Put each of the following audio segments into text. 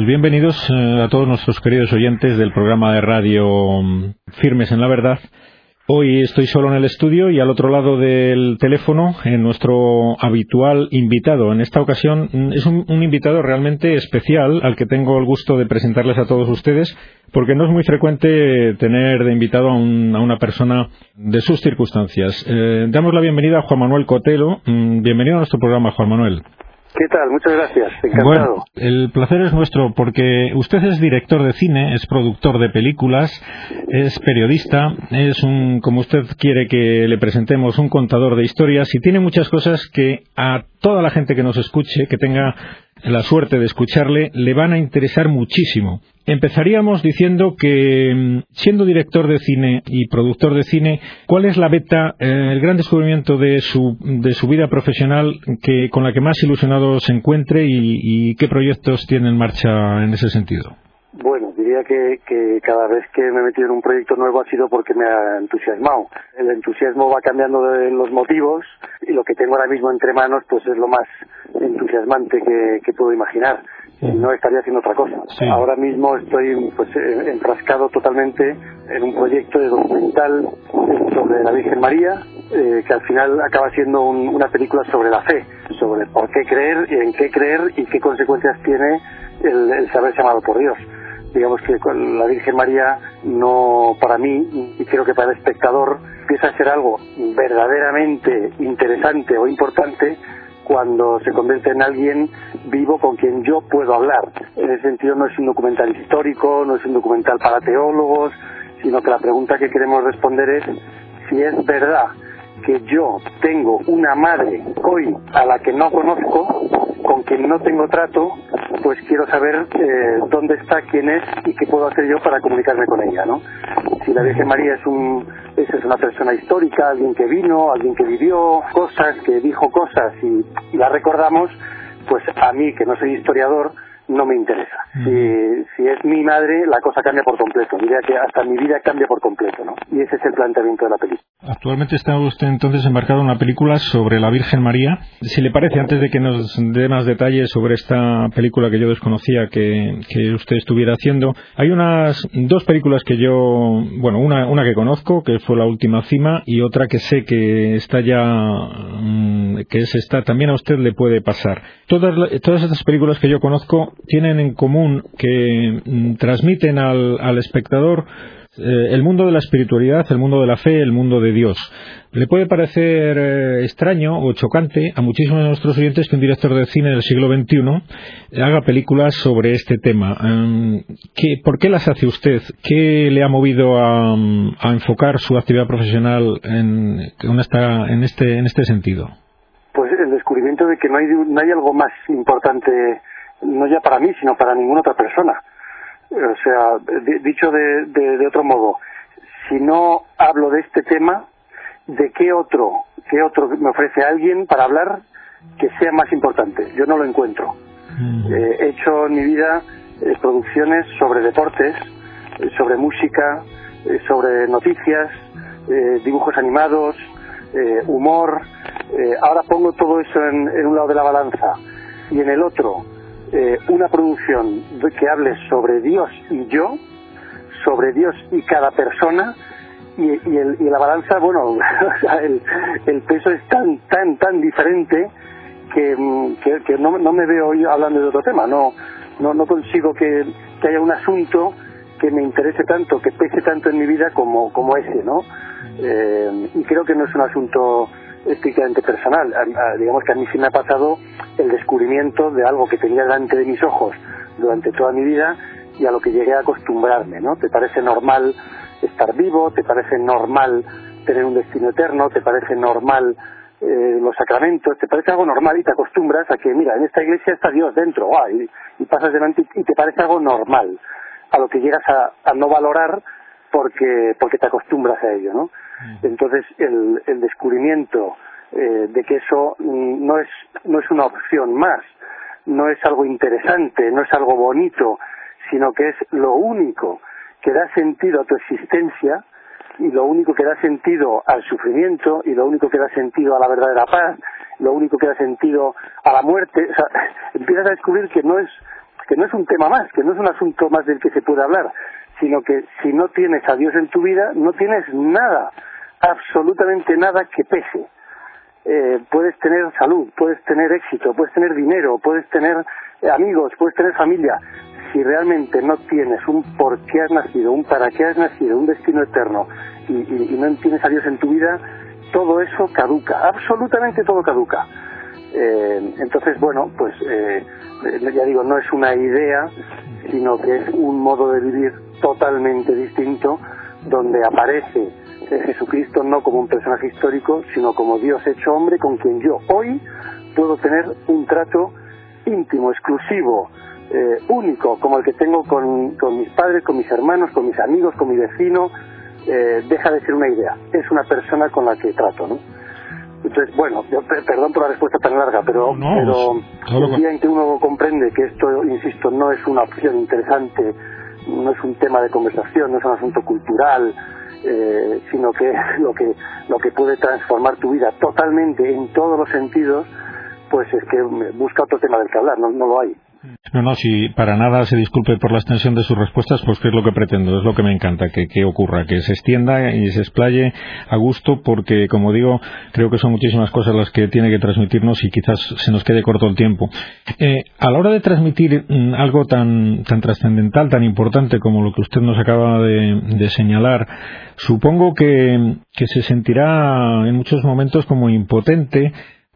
Pues bienvenidos eh, a todos nuestros queridos oyentes del programa de radio mm, Firmes en la Verdad. Hoy estoy solo en el estudio y al otro lado del teléfono, en nuestro habitual invitado. En esta ocasión mm, es un, invitado realmente especial al que tengo el gusto de presentarles a todos ustedes, porque no es muy frecuente tener de invitado a, una persona de sus circunstancias. Eh, damos la bienvenida a Juan Manuel Cotelo. Mm, bienvenido a nuestro programa, Juan Manuel. ¿Qué tal? Muchas gracias. Encantado. Bueno, el placer es nuestro porque usted es director de cine, es productor de películas, es periodista, es un, como usted quiere que le presentemos, un contador de historias y tiene muchas cosas que a toda la gente que nos escuche, que tenga la suerte de escucharle, le van a interesar muchísimo. Empezaríamos diciendo que, mm, siendo director de cine y productor de cine, ¿cuál es la beta, eh, el gran descubrimiento de su, de su vida profesional que, con la que más ilusionado se encuentre y qué proyectos tiene en marcha en ese sentido? Bueno, diría que, que, cada vez que me he metido en un proyecto nuevo ha sido porque me ha entusiasmado. El entusiasmo va cambiando de los motivos y lo que tengo ahora mismo entre manos pues es lo más entusiasmante que, puedo imaginar. No estaría haciendo otra cosa. Ahora mismo estoy pues enfrascado totalmente en un proyecto de documental sobre la Virgen María, eh, que al final acaba siendo una película sobre la fe, sobre por qué creer, y en qué creer y qué consecuencias tiene el, el saber llamado por Dios digamos que la Virgen María no para mí y creo que para el espectador empieza a ser algo verdaderamente interesante o importante cuando se convierte en alguien vivo con quien yo puedo hablar. En ese sentido no es un documental histórico, no es un documental para teólogos, sino que la pregunta que queremos responder es si es verdad que yo tengo una madre hoy a la que no conozco, con quien no tengo trato, pues quiero saber eh, dónde está, quién es y qué puedo hacer yo para comunicarme con ella, ¿no? Si la Virgen María es un es, una persona histórica, alguien que vino, alguien que vivió cosas, que dijo cosas y, y la recordamos, pues a mí que no soy historiador no me interesa. Si, si es mi madre, la cosa cambia por completo. Diría que hasta mi vida cambia por completo, ¿no? Y ese es el planteamiento de la película. Actualmente está usted entonces embarcado en una película sobre la Virgen María. Si le parece, antes de que nos dé más detalles sobre esta película que yo desconocía que, que usted estuviera haciendo, hay unas dos películas que yo, bueno, una, una que conozco, que fue La Última Cima, y otra que sé que está ya, mm, que es esta, también a usted le puede pasar. Todas, todas estas películas que yo conozco tienen en común que mm, transmiten al, espectador eh, el mundo de la espiritualidad, el mundo de la fe, el mundo de Dios. Le puede parecer eh, extraño o chocante a muchísimos de nuestros oyentes que un director de cine del siglo XXI haga películas sobre este tema. Em, ¿Por qué las hace usted? ¿Qué le ha movido a, enfocar su actividad profesional en, este, en este sentido? Pues el descubrimiento de que no hay, no hay algo más importante no ya para mí, sino para ninguna otra persona. O sea, dicho de, de, otro modo, si no hablo de este tema, ¿de qué otro, qué otro me ofrece alguien para hablar que sea más importante? Yo no lo encuentro. Mm. Eh, he hecho en mi vida eh, producciones sobre deportes, eh, sobre música, sobre noticias, dibujos animados, humor. ahora pongo todo eso en un lado de la balanza y en el otro eh, una producción que hable sobre Dios y yo, sobre Dios y cada persona, y, y, la balanza, bueno, el, peso es tan, tan, tan diferente que, mm, que, no, no, me veo yo hablando de otro tema, no, no, no consigo que, que, haya un asunto que me interese tanto, que pese tanto en mi vida como, como ese, ¿no? Eh, y creo que no es un asunto estrictamente personal. digamos que a mí sí me ha pasado el descubrimiento de algo que tenía delante de mis ojos durante toda mi vida y a lo que llegué a acostumbrarme, ¿no? Te parece normal estar vivo, te parece normal tener un destino eterno, te parece normal eh, los sacramentos, te parece algo normal y te acostumbras a que, mira, en esta iglesia está Dios dentro, y, pasas delante y te parece algo normal, a lo que llegas a, a no valorar porque, porque te acostumbras a ello, ¿no? Entonces, el, el descubrimiento eh, de que eso no es, no es una opción más, no es algo interesante, no es algo bonito, sino que es lo único que da sentido a tu existencia y lo único que da sentido al sufrimiento y lo único que da sentido a la verdadera paz, lo único que da sentido a la muerte. O sea, empiezas a descubrir que no es que no es un tema más, que no es un asunto más del que se puede hablar, sino que si no tienes a Dios en tu vida, no tienes nada, absolutamente nada que pese. Eh, puedes tener salud, puedes tener éxito, puedes tener dinero, puedes tener amigos, puedes tener familia. Si realmente no tienes un por qué has nacido, un para qué has nacido, un destino eterno y, no tienes a Dios en tu vida, todo eso caduca, absolutamente todo caduca. Eh, entonces, bueno, pues eh, ya digo, no es una idea, sino que es un modo de vivir totalmente distinto, donde aparece Jesucristo no como un personaje histórico, sino como Dios hecho hombre con quien yo hoy puedo tener un trato íntimo, exclusivo, eh, único, como el que tengo con, mis padres, con mis hermanos, con mis amigos, con mi vecino, eh, deja de ser una idea, es una persona con la que trato, ¿no? Entonces, bueno, perdón por la respuesta tan larga, pero, pero el día en que uno comprende que esto, insisto, no es una opción interesante, no es un tema de conversación, no es un asunto cultural, eh, sino que lo que lo que puede transformar tu vida totalmente en todos los sentidos, pues es que busca otro tema del que hablar, no, no lo hay. No, no, si para nada se disculpe por la extensión de sus respuestas, pues que es lo que pretendo, es lo que me encanta, que, que, ocurra, que se extienda y se explaye a gusto, porque, como digo, creo que son muchísimas cosas las que tiene que transmitirnos y quizás se nos quede corto el tiempo. Eh, a la hora de transmitir mm, algo tan, tan trascendental, tan importante como lo que usted nos acaba de, de señalar, supongo que, que se sentirá en muchos momentos como impotente,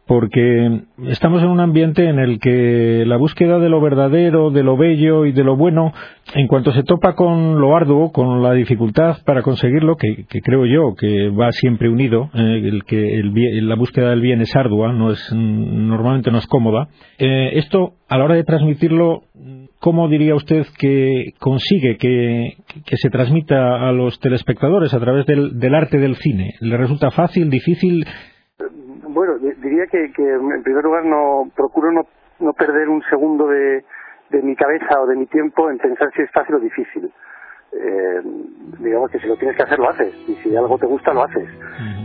porque estamos en un ambiente en el que la búsqueda de lo verdadero, de lo bello y de lo bueno, en cuanto se topa con lo arduo, con la dificultad para conseguirlo, que, creo yo que va siempre unido, eh, el que la búsqueda del bien es ardua, no es normalmente no es cómoda. Eh, esto a la hora de transmitirlo, ¿cómo diría usted que consigue que, se transmita a los telespectadores a través del arte del cine? ¿Le resulta fácil, difícil? Que, en primer lugar no procuro no, no perder un segundo de, de mi cabeza o de mi tiempo en pensar si es fácil o difícil. Eh, digamos que si lo tienes que hacer lo haces y si algo te gusta lo haces.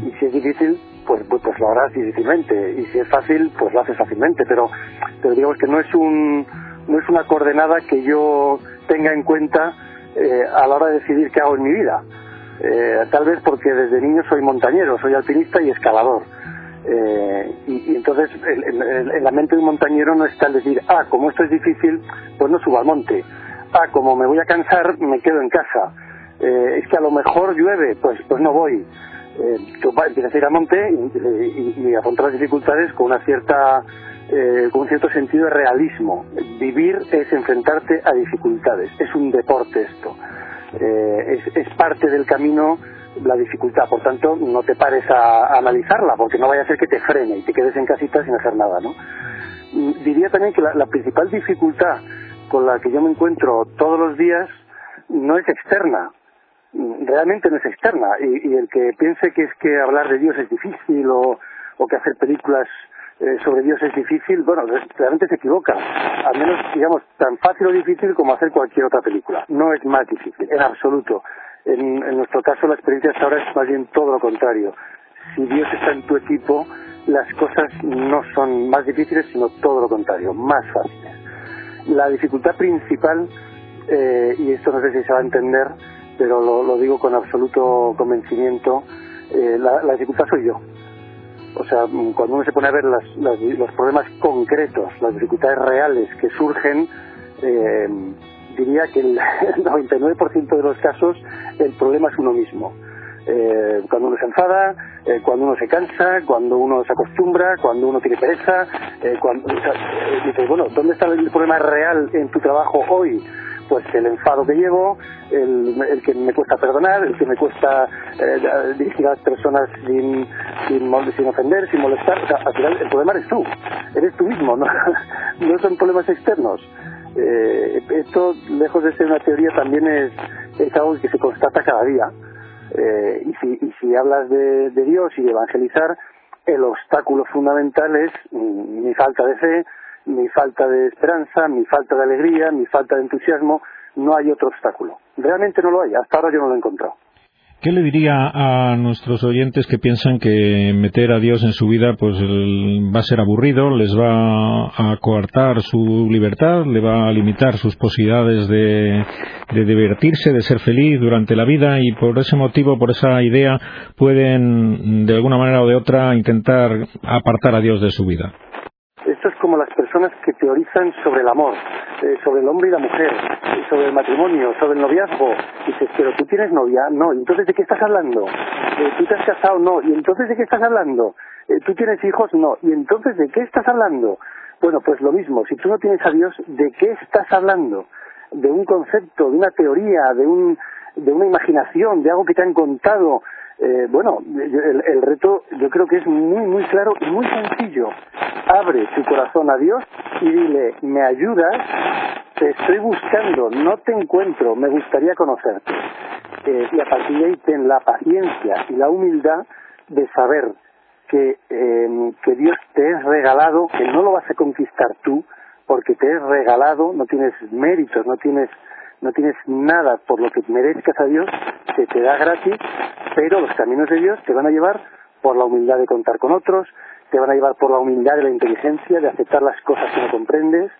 Y si es difícil pues, pues, pues lo harás difícilmente y si es fácil pues lo haces fácilmente pero pero digamos que no es un no es una coordenada que yo tenga en cuenta eh, a la hora de decidir qué hago en mi vida. Eh, tal vez porque desde niño soy montañero soy alpinista y escalador eh, y, entonces en la mente de un montañero no está el decir, ah, como esto es difícil, pues no subo al monte. Ah, como me voy a cansar, me quedo en casa. Eh, es que a lo mejor llueve, pues, pues no voy. Eh, tú empiezas a ir al monte y, y, afrontar las dificultades con una cierta eh, con un cierto sentido de realismo. Vivir es enfrentarte a dificultades. Es un deporte esto. es, es parte del camino la dificultad. Por tanto, no te pares a, analizarla, porque no vaya a ser que te frene y te quedes en casita sin hacer nada, ¿no? Mm, diría también que la, principal dificultad con la que yo me encuentro todos los días no es externa, mm, realmente no es externa. Y, el que piense que es que hablar de Dios es difícil o, o que hacer películas eh, sobre Dios es difícil, bueno, realmente se equivoca. Al menos, digamos, tan fácil o difícil como hacer cualquier otra película. No es más difícil, en absoluto. En, nuestro caso la experiencia hasta ahora es más bien todo lo contrario. Si Dios está en tu equipo, las cosas no son más difíciles, sino todo lo contrario, más fáciles. La dificultad principal, eh, y esto no sé si se va a entender, pero lo, digo con absoluto convencimiento, eh, la, dificultad soy yo. O sea, cuando uno se pone a ver los problemas concretos, las dificultades reales que surgen, eh, diría que el 99% de los casos el problema es uno mismo. Eh, cuando uno se enfada, eh, cuando uno se cansa, cuando uno se acostumbra, cuando uno tiene pereza, eh, cuando dices, bueno, ¿dónde está el problema real en tu trabajo hoy? Pues el enfado que llevo, el, que me cuesta perdonar, el que me cuesta dirigir a las personas sin, sin, ofender, sin molestar. al final el problema eres tú, eres tú mismo, no, no son problemas externos. Eh, esto, lejos de ser una teoría, también es, algo que se constata cada día. Eh, y, si, y si hablas de, Dios y de evangelizar, el obstáculo fundamental es mi falta de fe, mi falta de esperanza, mi falta de alegría, mi falta de entusiasmo. No hay otro obstáculo. Realmente no lo hay. Hasta ahora yo no lo he encontrado. ¿Qué le diría a nuestros oyentes que piensan que meter a Dios en su vida pues va a ser aburrido, les va a coartar su libertad, le va a limitar sus posibilidades de, de divertirse, de ser feliz durante la vida y por ese motivo, por esa idea, pueden de alguna manera o de otra intentar apartar a Dios de su vida? Esto es como las personas que teorizan sobre el amor, eh, sobre el hombre y la mujer, eh, sobre el matrimonio, sobre el noviazgo. dices, pero tú tienes novia, no, entonces de qué estás hablando? Eh, ¿Tú te has casado? No, y entonces de qué estás hablando? ¿Tú tienes hijos? No, y entonces de qué estás hablando? Bueno, pues lo mismo, si tú no tienes a Dios, ¿de qué estás hablando? ¿De un concepto, de una teoría, de, un, de una imaginación, de algo que te han contado? Eh, bueno, el, reto yo creo que es muy, muy claro y muy sencillo. Abre tu corazón a Dios y dile, me ayudas, te estoy buscando, no te encuentro, me gustaría conocerte. Eh, y a partir de ahí ten la paciencia y la humildad de saber que, em, que Dios te es regalado, que no lo vas a conquistar tú, porque te es regalado, no tienes méritos, no tienes no tienes nada por lo que merezcas a Dios, se te da gratis, pero los caminos de Dios te van a llevar por la humildad de contar con otros, te van a llevar por la humildad de la inteligencia, de aceptar las cosas que no comprendes,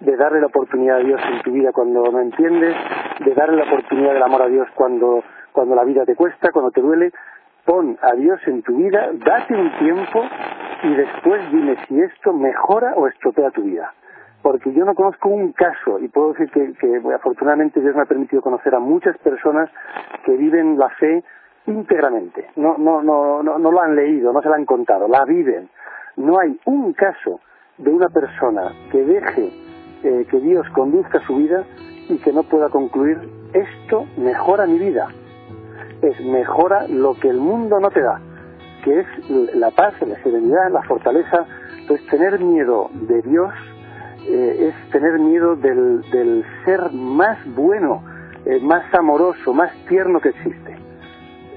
de darle la oportunidad a Dios en tu vida cuando no entiendes, de darle la oportunidad del amor a Dios cuando, cuando la vida te cuesta, cuando te duele. Pon a Dios en tu vida, date un tiempo y después dime si esto mejora o estropea tu vida porque yo no conozco un caso, y puedo decir que, afortunadamente Dios me ha permitido conocer a muchas personas que viven la fe íntegramente. No, no, no, no, no lo han leído, no se la han contado, la viven. No hay un caso de una persona que deje eh, que Dios conduzca su vida y que no pueda concluir esto mejora mi vida. Es mejora lo que el mundo no te da, que es la paz, la serenidad, la fortaleza. Entonces tener miedo de Dios eh, es tener miedo del, del ser más bueno, eh, más amoroso, más tierno que existe.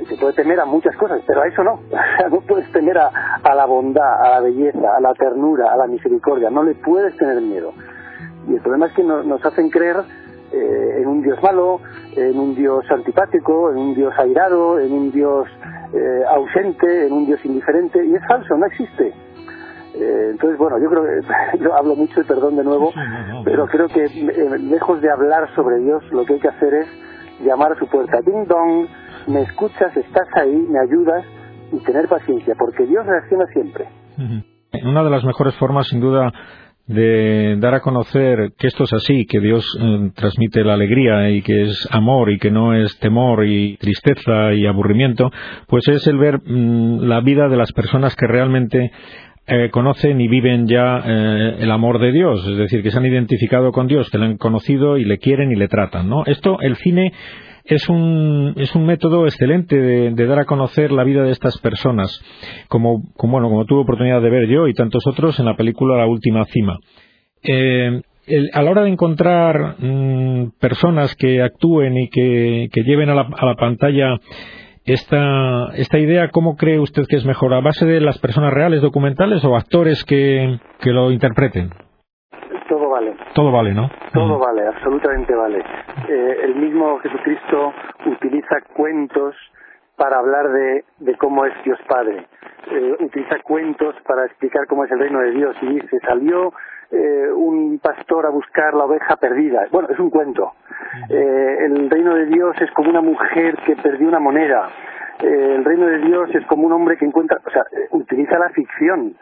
Se puede temer a muchas cosas, pero a eso no. no puedes temer a, a, la bondad, a la belleza, a la ternura, a la misericordia. No le puedes tener miedo. Y el problema es que nos hacen creer eh, en un Dios malo, en un Dios antipático, en un Dios airado, en un Dios ausente, en un Dios indiferente. Y es falso, no existe. Eh, entonces, bueno, yo creo que yo hablo mucho y perdón de nuevo, pero creo que eh, lejos de hablar sobre Dios, lo que hay que hacer es llamar a su puerta. Ding dong, me escuchas, estás ahí, me ayudas y tener paciencia, porque Dios reacciona siempre. Una de las mejores formas, sin duda, de dar a conocer que esto es así, que Dios eh, transmite la alegría y que es amor y que no es temor y tristeza y aburrimiento, pues es el ver mm, la vida de las personas que realmente eh, conocen y viven ya eh, el amor de Dios, es decir, que se han identificado con Dios, que le han conocido y le quieren y le tratan, ¿no? Esto, el cine es un, es un método excelente de, dar a conocer la vida de estas personas, como, como, bueno, como tuve oportunidad de ver yo y tantos otros en la película La Última Cima. Eh, a la hora de encontrar mm, personas que actúen y que, lleven a la, a la pantalla esta, esta idea, ¿cómo cree usted que es mejor? ¿A base de las personas reales documentales o actores que, que lo interpreten? Todo vale. ¿no? Todo vale, absolutamente vale. Eh, el mismo Jesucristo utiliza cuentos para hablar de, de cómo es Dios Padre. Eh, utiliza cuentos para explicar cómo es el reino de Dios y dice, salió eh, un pastor a buscar la oveja perdida. Bueno, es un cuento. Eh, el reino de Dios es como una mujer que perdió una moneda. Eh, el reino de Dios es como un hombre que encuentra, o sea, utiliza la ficción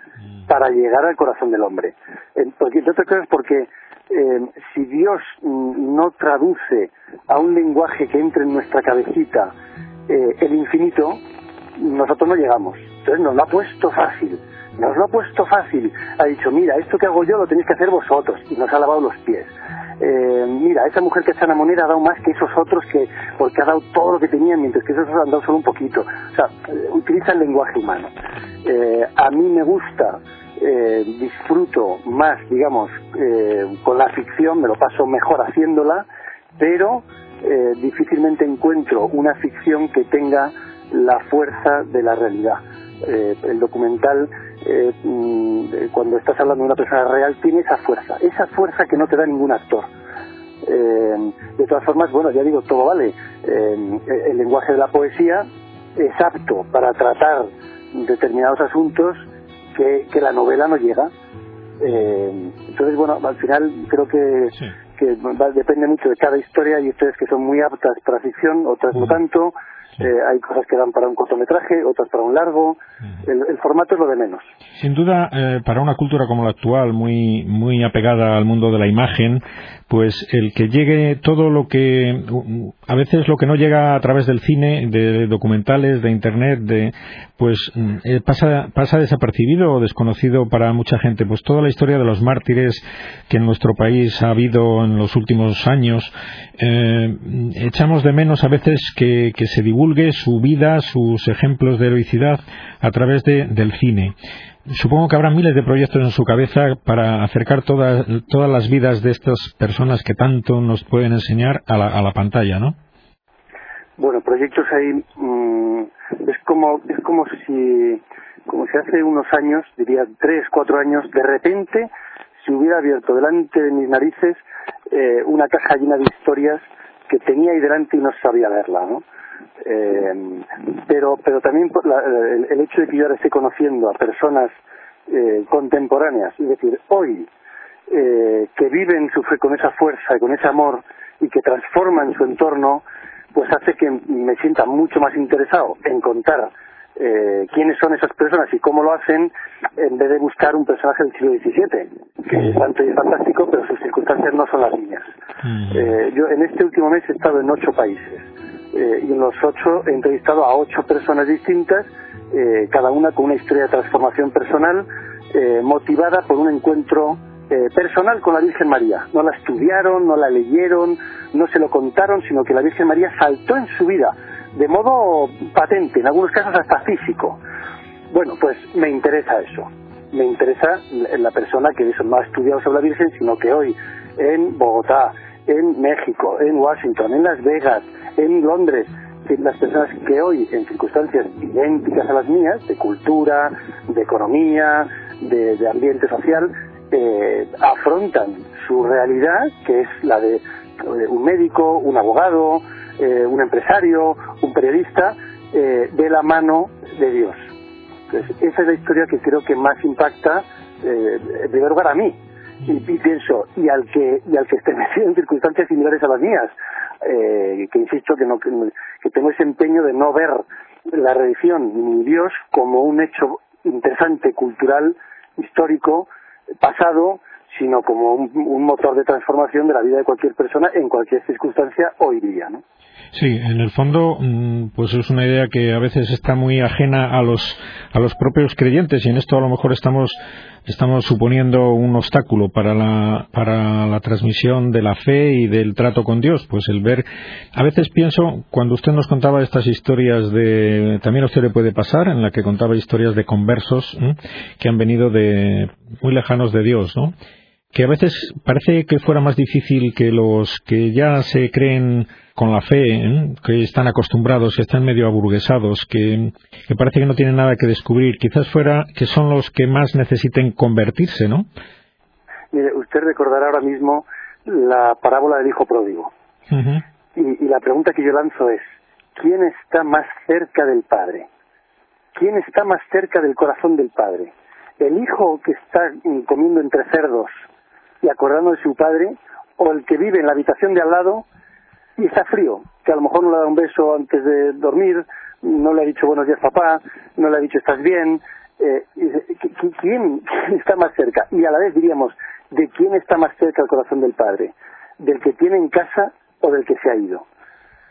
para llegar al corazón del hombre. porque, entre otras porque si Dios mm, no traduce a un lenguaje que entre en nuestra cabecita el infinito, nosotros no llegamos. Entonces nos lo ha puesto fácil nos lo ha puesto fácil. Ha dicho, mira, esto que hago yo lo tenéis que hacer vosotros. Y nos ha lavado los pies. Eh, mira, esa mujer que está en la moneda ha dado más que esos otros que, porque ha dado todo lo que tenían, mientras que esos otros han dado solo un poquito. O sea, eh, utiliza el lenguaje humano. Eh, a mí me gusta, disfruto más, digamos, con la ficción, me lo paso mejor haciéndola, pero difícilmente encuentro una ficción que tenga la fuerza de la realidad. el documental eh, mm, cuando estás hablando de una persona real, tiene esa fuerza, esa fuerza que no te da ningún actor. de todas formas, bueno, ya digo, todo vale. el lenguaje de la poesía es apto para tratar determinados asuntos que, que la novela no llega. Eh, entonces, bueno, al final creo que, que depende mucho de cada historia. y ustedes que son muy aptas para ficción, otras no tanto. Eh, hay cosas que dan para un cortometraje, otras para un largo. El, formato es lo de menos. Sin duda, eh, para una cultura como la actual, muy, muy apegada al mundo de la imagen, pues el que llegue todo lo que a veces lo que no llega a través del cine, de documentales, de internet, de pues mm, eh, pasa pasa desapercibido o desconocido para mucha gente. Pues toda la historia de los mártires que en nuestro país ha habido en los últimos años, echamos de menos a veces que, que se divulgue su vida, sus ejemplos de heroicidad a través de, del cine. Supongo que habrá miles de proyectos en su cabeza para acercar todas, todas las vidas de estas personas que tanto nos pueden enseñar a la, a la pantalla, ¿no? Bueno, proyectos ahí mm, es como es como si como si hace unos años, diría tres, cuatro años, de repente se hubiera abierto delante de mis narices eh, una caja llena de historias que tenía ahí delante y no sabía verla, ¿no? Eh, pero, pero también el, hecho de que yo ahora esté conociendo a personas eh, contemporáneas, es decir, hoy, eh, que viven su con esa fuerza y con ese amor y que transforman su entorno, pues hace que me sienta mucho más interesado en contar eh, quiénes son esas personas y cómo lo hacen en vez de buscar un personaje del siglo XVII, que es fantástico, pero sus circunstancias no son las mías. Eh, yo en este último mes he estado en ocho países eh, y en los ocho he entrevistado a ocho personas distintas, eh, cada una con una historia de transformación personal eh, motivada por un encuentro personal con la Virgen María. No la estudiaron, no la leyeron, no se lo contaron, sino que la Virgen María saltó en su vida de modo patente, en algunos casos hasta físico. Bueno, pues me interesa eso. Me interesa la persona que no ha estudiado sobre la Virgen, sino que hoy en Bogotá, en México, en Washington, en Las Vegas, en Londres, las personas que hoy, en circunstancias idénticas a las mías, de cultura, de economía, de, ambiente social, eh, afrontan su realidad, que es la de eh, un médico, un abogado, eh, un empresario, un periodista, de la mano de Dios. Entonces, esa es la historia que creo que más impacta, en primer lugar, a mí. Y, pienso, y al que y al que esté metido en circunstancias similares a las mías, eh, que insisto que, no, que, tengo ese empeño de no ver la religión ni Dios como un hecho interesante, cultural, histórico, pasado, sino como un, un, motor de transformación de la vida de cualquier persona en cualquier circunstancia hoy día, ¿no? Sí, en el fondo, mm, pues es una idea que a veces está muy ajena a los, a los propios creyentes y en esto a lo mejor estamos, estamos suponiendo un obstáculo para la, para la transmisión de la fe y del trato con Dios. Pues el ver, a veces pienso, cuando usted nos contaba estas historias de, también a usted le puede pasar, en la que contaba historias de conversos que han venido de muy lejanos de Dios, ¿no? Que a veces parece que fuera más difícil que los que ya se creen con la fe, ¿eh? que están acostumbrados, que están medio aburguesados, que, parece que no tienen nada que descubrir, quizás fuera que son los que más necesiten convertirse, ¿no? Mire, usted recordará ahora mismo la parábola del hijo pródigo. y, y la pregunta que yo lanzo es, ¿quién está más cerca del Padre? ¿Quién está más cerca del corazón del Padre? ¿El hijo que está comiendo entre cerdos y acordando de su padre, o el que vive en la habitación de al lado y está frío, que a lo mejor no le da un beso antes de dormir, no le ha dicho buenos días papá, no le ha dicho estás bien, eh, ¿quién, está más cerca? Y a la vez diríamos, ¿de quién está más cerca el corazón del padre? ¿Del que tiene en casa o del que se ha ido?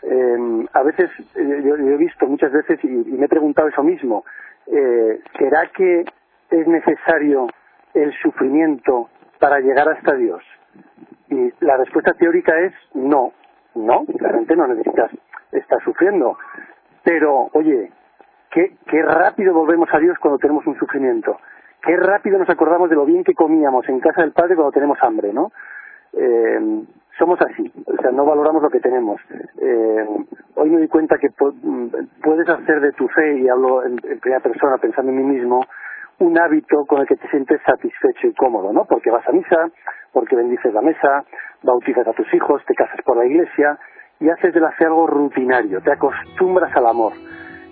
Eh, a veces, eh, yo, he visto muchas veces y, me he preguntado eso mismo, eh, ¿será que es necesario el sufrimiento para llegar hasta Dios? Y la respuesta teórica es no, no, realmente no necesitas estar sufriendo. Pero, oye, qué, qué rápido volvemos a Dios cuando tenemos un sufrimiento. Qué rápido nos acordamos de lo bien que comíamos en casa del Padre cuando tenemos hambre, ¿no? Eh, somos así, o sea, no valoramos lo que tenemos. Eh, hoy me doy cuenta que puedes hacer de tu fe, y hablo en primera persona pensando en mí mismo, un hábito con el que te sientes satisfecho y cómodo, ¿no? Porque vas a misa, porque bendices la mesa, bautizas a tus hijos, te casas por la iglesia y haces de la fe algo rutinario, te acostumbras al amor.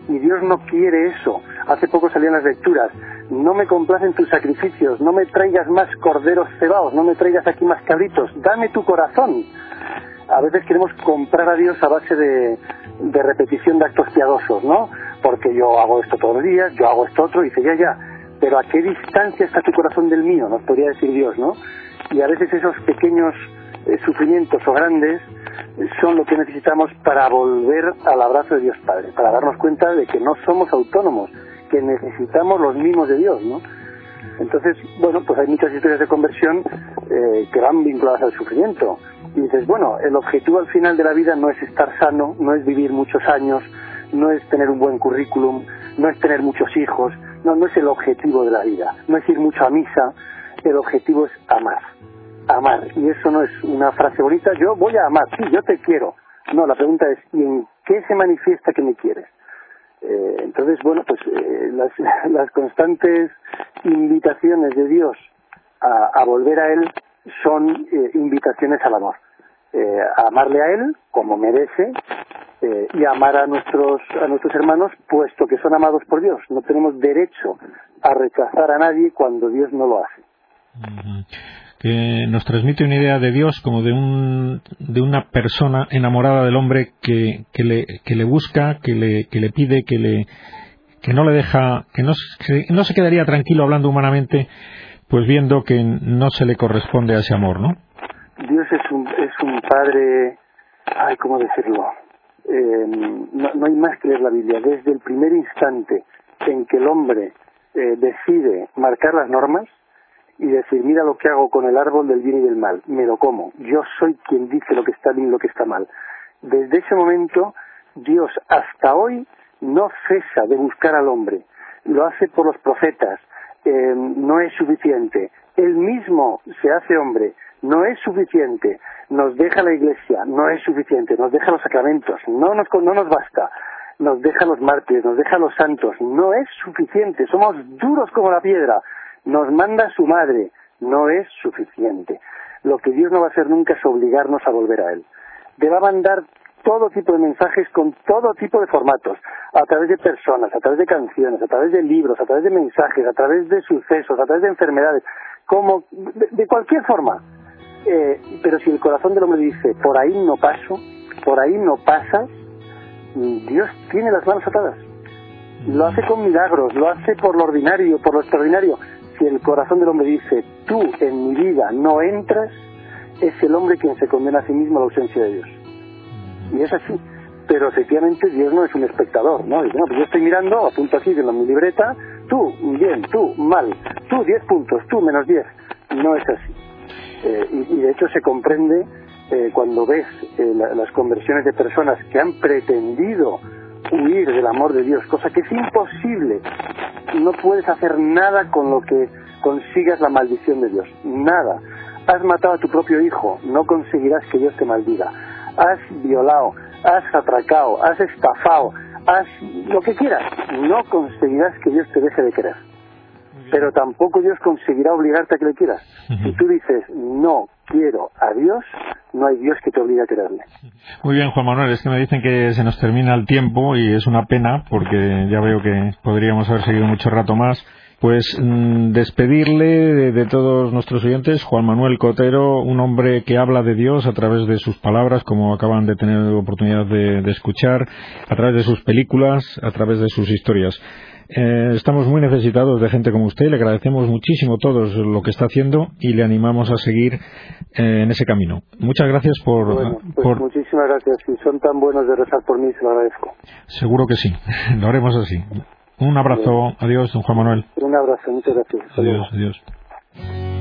Y Dios no quiere eso. Hace poco salían las lecturas. No me complacen tus sacrificios, no me traigas más corderos cebados, no me traigas aquí más cabritos, dame tu corazón. A veces queremos comprar a Dios a base de, de repetición de actos piadosos, ¿no? Porque yo hago esto todos los días, yo hago esto otro, y dice, ya, ya, pero ¿a qué distancia está tu corazón del mío? Nos podría decir Dios, ¿no? Y a veces esos pequeños eh, sufrimientos o grandes son lo que necesitamos para volver al abrazo de Dios Padre, para darnos cuenta de que no somos autónomos, que necesitamos los mismos de Dios, ¿no? Entonces, bueno, pues hay muchas historias de conversión eh, que van vinculadas al sufrimiento. Y dices, bueno, el objetivo al final de la vida no es estar sano, no es vivir muchos años, no es tener un buen currículum, no es tener muchos hijos, no, no es el objetivo de la vida, no es ir mucho a misa, el objetivo es amar, amar. Y eso no es una frase bonita, yo voy a amar, sí, yo te quiero. No, la pregunta es, ¿y en qué se manifiesta que me quieres? Eh, entonces, bueno, pues eh, las, las, constantes invitaciones de Dios a, volver a Él son eh, invitaciones al amor. Eh, a amarle a Él como merece eh, y amar a nuestros, a nuestros hermanos puesto que son amados por Dios. No tenemos derecho a rechazar a nadie cuando Dios no lo hace. Que nos transmite una idea de Dios como de, un, de una persona enamorada del hombre que, que, le, que le busca, que le, que le pide, que, le, que no le deja, que no, que no se quedaría tranquilo hablando humanamente, pues viendo que no se le corresponde a ese amor, ¿no? Dios es un, es un padre, ay, ¿cómo decirlo? Eh, no, no, hay más que leer la Biblia. Desde el primer instante en que el hombre eh, decide marcar las normas y decir, mira lo que hago con el árbol del bien y del mal, me lo como, yo soy quien dice lo que está bien y lo que está mal. Desde ese momento, Dios hasta hoy no cesa de buscar al hombre. Lo hace por los profetas. Eh, no es suficiente. Él mismo se hace hombre no es suficiente, nos deja la iglesia, no es suficiente, nos deja los sacramentos, no nos, no nos basta, nos deja los mártires, nos deja los santos, no es suficiente, somos duros como la piedra, nos manda su madre, no es suficiente. Lo que Dios no va a hacer nunca es obligarnos a volver a Él. A mandar todo tipo de mensajes con todo tipo de formatos, a través de personas, a través de canciones, a través de libros, a través de mensajes, a través de sucesos, a través de enfermedades, como de cualquier forma eh, pero si el corazón del hombre dice, por ahí no paso, por ahí no pasas, Dios tiene las manos atadas. Lo hace con milagros, lo hace por lo ordinario, por lo extraordinario. Si el corazón del hombre dice, tú en mi vida no entras, es el hombre quien se condena a sí mismo a la ausencia de Dios. Y es así. Pero efectivamente Dios no es un espectador, ¿no? Pues yo estoy mirando, apunto aquí en mi libreta, tú, bien, tú, mal, tú, diez puntos, tú, menos diez. No es así. Eh, y, de hecho se comprende eh, cuando ves eh, las conversiones de personas que han pretendido huir del amor de Dios, cosa que es imposible. No puedes hacer nada con lo que consigas la maldición de Dios, nada. Has matado a tu propio hijo, no conseguirás que Dios te maldiga. Has violado, has atracado, has estafado, has lo que quieras, no conseguirás que Dios te deje de querer pero tampoco Dios conseguirá obligarte a que le quieras. Si tú dices no quiero a Dios, no hay Dios que te obligue a quererle. Muy bien, Juan Manuel, es que me dicen que se nos termina el tiempo y es una pena porque ya veo que podríamos haber seguido mucho rato más. Pues mm, despedirle de, todos nuestros oyentes, Juan Manuel Cotero, un hombre que habla de Dios a través de sus palabras, como acaban de tener oportunidad de escuchar, a través de sus películas, a través de sus historias. Eh, estamos muy necesitados de gente como usted, le agradecemos muchísimo todos lo que está haciendo y le animamos a seguir eh, en ese camino. Muchas gracias por, bueno, pues Muchísimas gracias. Si son tan buenos de rezar por mí, se lo agradezco. Seguro que sí. Lo haremos así. Un abrazo. Adiós, don Juan Manuel. Un abrazo. Muchas gracias. Adiós, adiós.